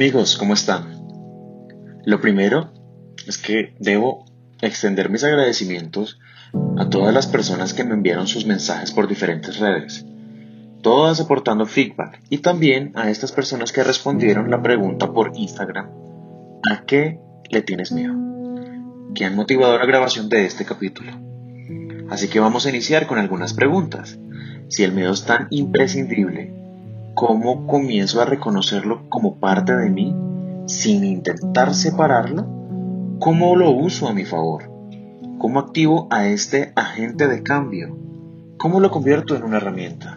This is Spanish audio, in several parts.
Amigos, ¿cómo están? Lo primero es que debo extender mis agradecimientos a todas las personas que me enviaron sus mensajes por diferentes redes, todas aportando feedback, y también a estas personas que respondieron la pregunta por Instagram, ¿a qué le tienes miedo? que han motivado la grabación de este capítulo. Así que vamos a iniciar con algunas preguntas. Si el miedo es tan imprescindible, ¿cómo comienzo a reconocerlo como parte de mí sin intentar separarlo? ¿Cómo lo uso a mi favor? ¿Cómo activo a este agente de cambio? ¿Cómo lo convierto en una herramienta?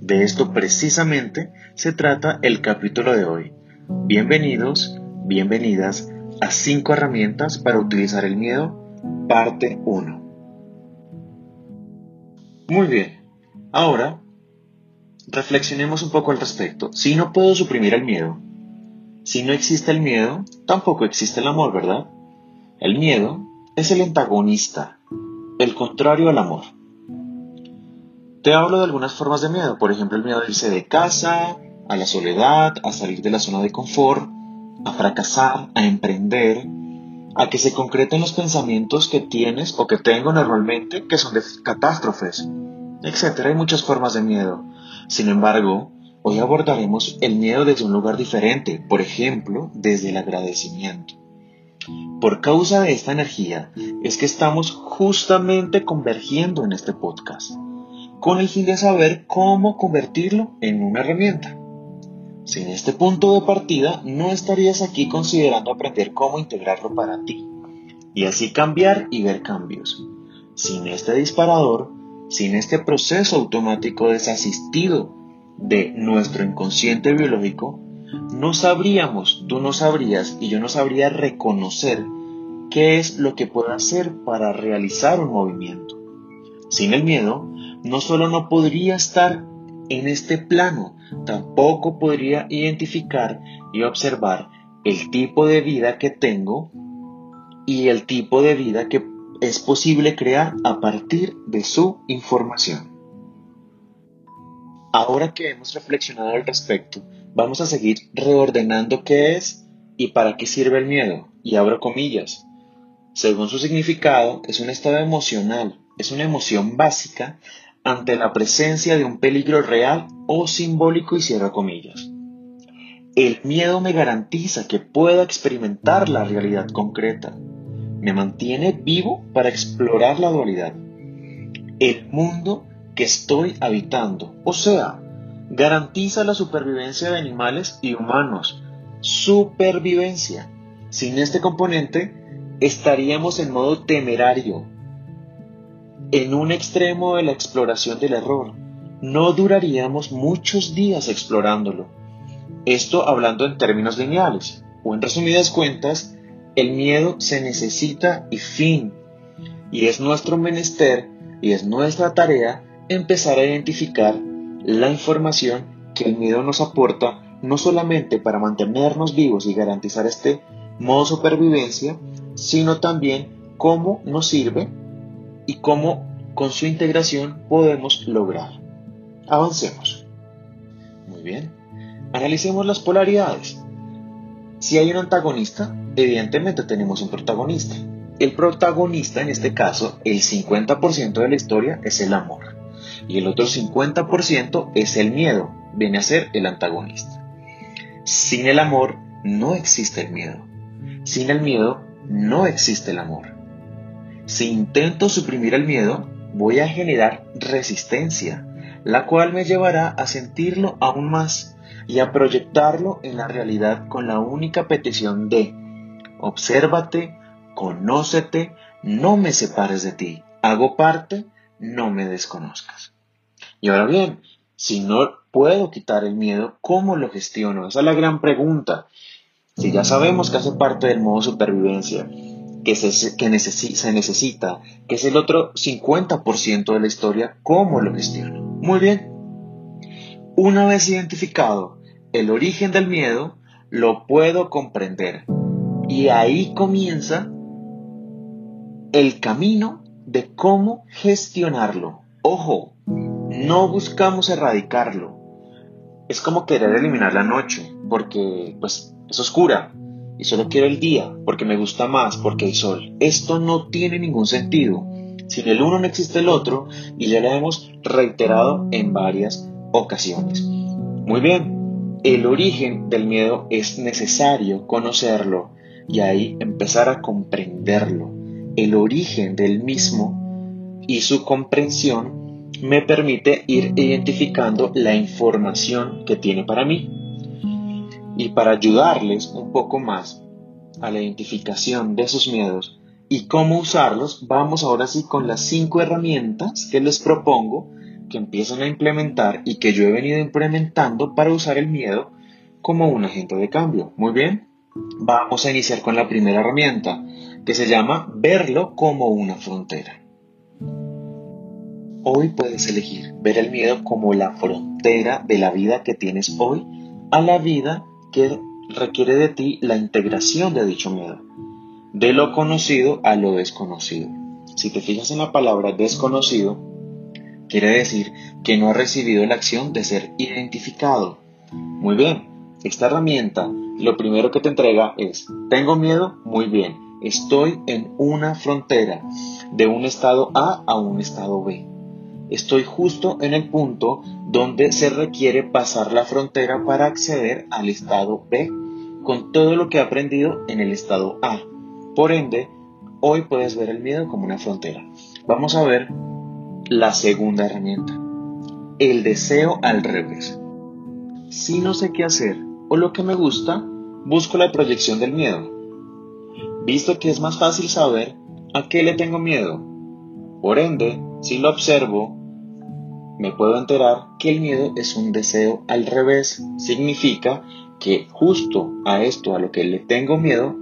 De esto precisamente se trata el capítulo de hoy. Bienvenidos, bienvenidas a 5 herramientas para utilizar el miedo, parte 1. Muy bien, ahora reflexionemos un poco al respecto. Si no puedo suprimir el miedo, si no existe el miedo, tampoco existe el amor, ¿verdad? El miedo es el antagonista, el contrario al amor. Te hablo de algunas formas de miedo, por ejemplo el miedo a irse de casa, a la soledad, a salir de la zona de confort, a fracasar, a emprender, a que se concreten los pensamientos que tienes o que tengo normalmente, que son de catástrofes, etc. Hay muchas formas de miedo. Sin embargo, hoy abordaremos el miedo desde un lugar diferente, por ejemplo, desde el agradecimiento. Por causa de esta energía es que estamos justamente convergiendo en este podcast, con el fin de saber cómo convertirlo en una herramienta. Sin este punto de partida, no estarías aquí considerando aprender cómo integrarlo para ti y así cambiar y ver cambios. Sin este disparador, sin este proceso automático desasistido de nuestro inconsciente biológico, no sabríamos, tú no sabrías y yo no sabría reconocer qué es lo que puedo hacer para realizar un movimiento. Sin el miedo, no solo no podría estar en este plano, tampoco podría identificar y observar el tipo de vida que tengo y el tipo de vida que es posible crear a partir de su información. Ahora que hemos reflexionado al respecto, vamos a seguir reordenando qué es y para qué sirve el miedo, y abro comillas. Según su significado, es un estado emocional, es una emoción básica ante la presencia de un peligro real o simbólico y cierra comillas. El miedo me garantiza que pueda experimentar la realidad concreta. Me mantiene vivo para explorar la dualidad. El mundo que estoy habitando, o sea, garantiza la supervivencia de animales y humanos. Supervivencia. Sin este componente, estaríamos en modo temerario, en un extremo de la exploración del error. No duraríamos muchos días explorándolo. Esto hablando en términos lineales, o en resumidas cuentas, el miedo se necesita y fin. Y es nuestro menester y es nuestra tarea empezar a identificar la información que el miedo nos aporta no solamente para mantenernos vivos y garantizar este modo supervivencia, sino también cómo nos sirve y cómo con su integración podemos lograr. Avancemos. Muy bien. Analicemos las polaridades. Si hay un antagonista, evidentemente tenemos un protagonista. El protagonista, en este caso, el 50% de la historia es el amor. Y el otro 50% es el miedo, viene a ser el antagonista. Sin el amor no existe el miedo. Sin el miedo no existe el amor. Si intento suprimir el miedo, voy a generar resistencia, la cual me llevará a sentirlo aún más y a proyectarlo en la realidad con la única petición de obsérvate, conócete, no me separes de ti, hago parte, no me desconozcas. Y ahora bien, si no puedo quitar el miedo, ¿cómo lo gestiono? Esa es la gran pregunta. Si ya sabemos que hace parte del modo supervivencia, que, se, que se necesita, que es el otro 50% de la historia, ¿cómo lo gestiono? Muy bien. Una vez identificado el origen del miedo, lo puedo comprender. Y ahí comienza el camino de cómo gestionarlo. Ojo, no buscamos erradicarlo. Es como querer eliminar la noche, porque pues es oscura y solo quiero el día porque me gusta más, porque hay sol. Esto no tiene ningún sentido. Sin el uno no existe el otro y ya lo hemos reiterado en varias ocasiones. Muy bien, el origen del miedo es necesario conocerlo y ahí empezar a comprenderlo. El origen del mismo y su comprensión me permite ir identificando la información que tiene para mí. Y para ayudarles un poco más a la identificación de sus miedos, y cómo usarlos, vamos ahora sí con las cinco herramientas que les propongo que empiezan a implementar y que yo he venido implementando para usar el miedo como un agente de cambio. Muy bien, vamos a iniciar con la primera herramienta que se llama verlo como una frontera. Hoy puedes elegir ver el miedo como la frontera de la vida que tienes hoy a la vida que requiere de ti la integración de dicho miedo de lo conocido a lo desconocido. Si te fijas en la palabra desconocido, quiere decir que no ha recibido la acción de ser identificado. Muy bien, esta herramienta lo primero que te entrega es, tengo miedo, muy bien, estoy en una frontera de un estado A a un estado B. Estoy justo en el punto donde se requiere pasar la frontera para acceder al estado B con todo lo que he aprendido en el estado A. Por ende, hoy puedes ver el miedo como una frontera. Vamos a ver la segunda herramienta, el deseo al revés. Si no sé qué hacer o lo que me gusta, busco la proyección del miedo. Visto que es más fácil saber a qué le tengo miedo. Por ende, si lo observo, me puedo enterar que el miedo es un deseo al revés. Significa que justo a esto, a lo que le tengo miedo,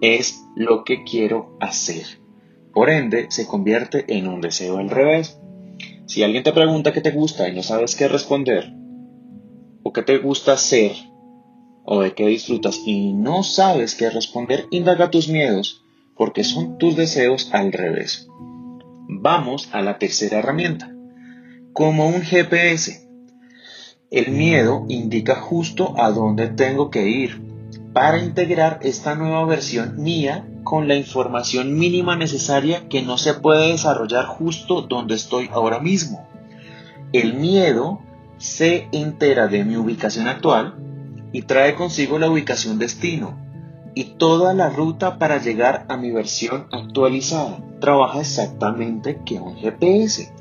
es lo que quiero hacer. Por ende, se convierte en un deseo al revés. Si alguien te pregunta qué te gusta y no sabes qué responder, o qué te gusta hacer, o de qué disfrutas y no sabes qué responder, indaga tus miedos, porque son tus deseos al revés. Vamos a la tercera herramienta. Como un GPS. El miedo indica justo a dónde tengo que ir, para integrar esta nueva versión mía con la información mínima necesaria que no se puede desarrollar justo donde estoy ahora mismo. El miedo se entera de mi ubicación actual y trae consigo la ubicación destino y toda la ruta para llegar a mi versión actualizada. Trabaja exactamente que un GPS.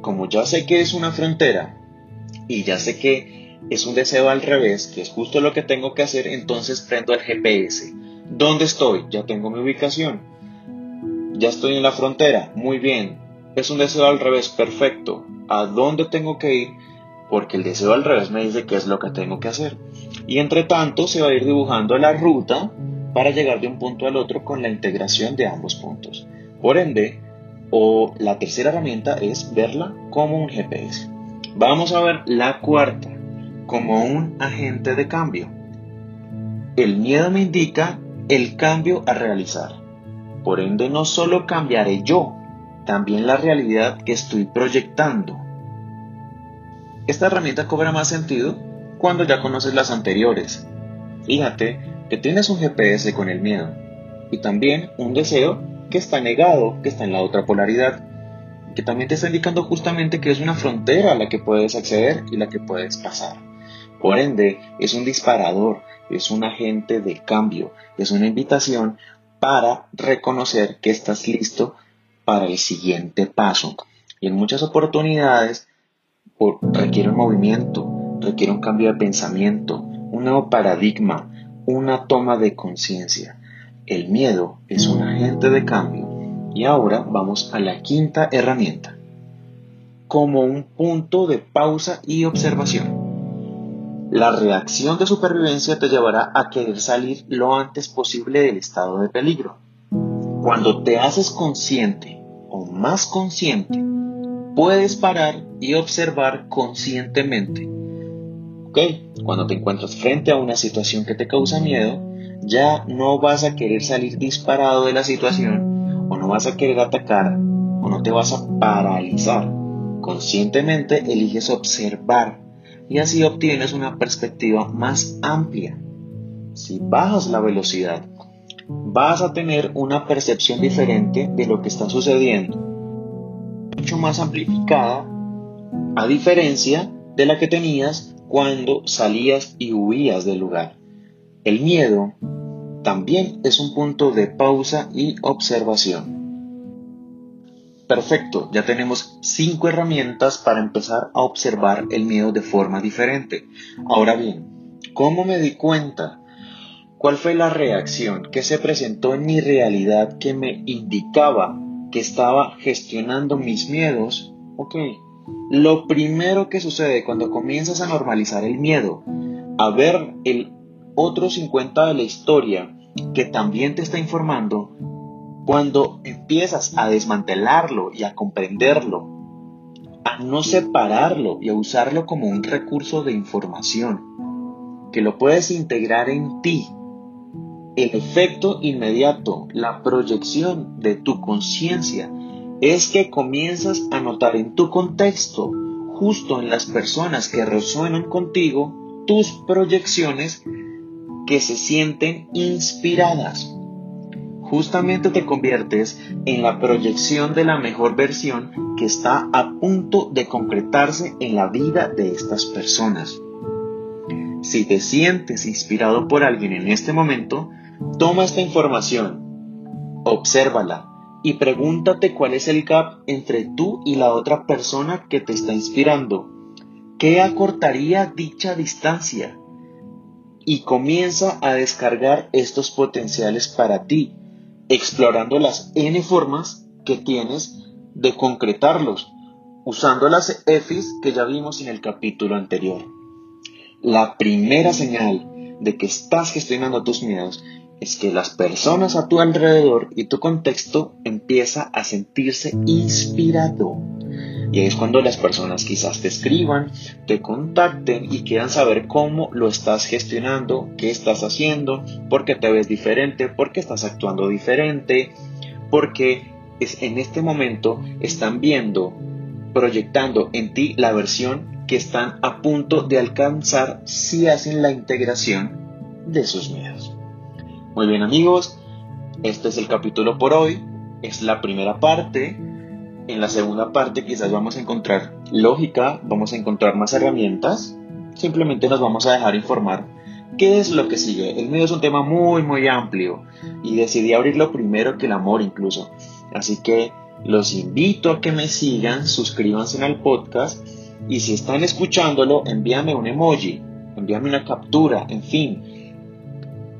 Como ya sé que es una frontera y ya sé que es un deseo al revés, que es justo lo que tengo que hacer, entonces prendo el GPS. ¿Dónde estoy? Ya tengo mi ubicación. Ya estoy en la frontera. Muy bien. Es un deseo al revés, perfecto. ¿A dónde tengo que ir? Porque el deseo al revés me dice qué es lo que tengo que hacer. Y entre tanto se va a ir dibujando la ruta para llegar de un punto al otro con la integración de ambos puntos. Por ende, o la tercera herramienta es verla como un GPS. Vamos a ver la cuarta como un agente de cambio. El miedo me indica el cambio a realizar. Por ende, no solo cambiaré yo, también la realidad que estoy proyectando. Esta herramienta cobra más sentido cuando ya conoces las anteriores. Fíjate que tienes un GPS con el miedo y también un deseo que está negado, que está en la otra polaridad, que también te está indicando justamente que es una frontera a la que puedes acceder y la que puedes pasar. Por ende, es un disparador, es un agente de cambio, es una invitación para reconocer que estás listo para el siguiente paso. Y en muchas oportunidades requiere un movimiento, requiere un cambio de pensamiento, un nuevo paradigma, una toma de conciencia. El miedo es un agente de cambio. Y ahora vamos a la quinta herramienta, como un punto de pausa y observación. La reacción de supervivencia te llevará a querer salir lo antes posible del estado de peligro. Cuando te haces consciente o más consciente, puedes parar y observar conscientemente. Cuando te encuentras frente a una situación que te causa miedo, ya no vas a querer salir disparado de la situación o no vas a querer atacar o no te vas a paralizar. Conscientemente eliges observar y así obtienes una perspectiva más amplia. si bajas la velocidad, vas a tener una percepción diferente de lo que está sucediendo, más amplificada, a diferencia de la que tenías cuando salías y huías del lugar. El miedo también es un punto de pausa y observación. Perfecto, ya tenemos cinco herramientas para empezar a observar el miedo de forma diferente. Ahora bien, ¿cómo me di cuenta? ¿Cuál fue la reacción que se presentó en mi realidad que me indicaba que estaba gestionando mis miedos? Ok, lo primero que sucede cuando comienzas a normalizar el miedo, a ver el otro 50 de la historia que también te está informando, cuando empiezas a desmantelarlo y a comprenderlo, a no separarlo y a usarlo como un recurso de información, que lo puedes integrar en ti, el efecto inmediato, la proyección de tu conciencia, es que comienzas a notar en tu contexto, justo en las personas que resuenan contigo, tus proyecciones que se sienten inspiradas justamente te conviertes en la proyección de la mejor versión que está a punto de concretarse en la vida de estas personas. Si te sientes inspirado por alguien en este momento, toma esta información, obsérvala y pregúntate cuál es el gap entre tú y la otra persona que te está inspirando. ¿Qué acortaría dicha distancia? Y comienza a descargar estos potenciales para ti explorando las n formas que tienes de concretarlos, usando las EFIs que ya vimos en el capítulo anterior. La primera señal de que estás gestionando tus miedos es que las personas a tu alrededor y tu contexto empieza a sentirse inspirado y es cuando las personas quizás te escriban, te contacten y quieran saber cómo lo estás gestionando, qué estás haciendo, por qué te ves diferente, por qué estás actuando diferente, porque es, en este momento están viendo, proyectando en ti la versión que están a punto de alcanzar si hacen la integración de sus miedos. Muy bien amigos, este es el capítulo por hoy, es la primera parte en la segunda parte quizás vamos a encontrar lógica, vamos a encontrar más herramientas, simplemente nos vamos a dejar informar qué es lo que sigue. El miedo es un tema muy muy amplio y decidí abrirlo primero que el amor incluso. Así que los invito a que me sigan, suscríbanse al podcast y si están escuchándolo, envíame un emoji, envíame una captura, en fin.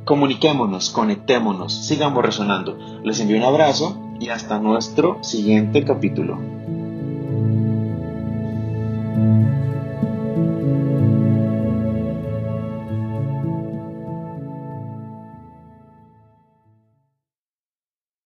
Comuniquémonos, conectémonos, sigamos resonando. Les envío un abrazo y hasta nuestro siguiente capítulo.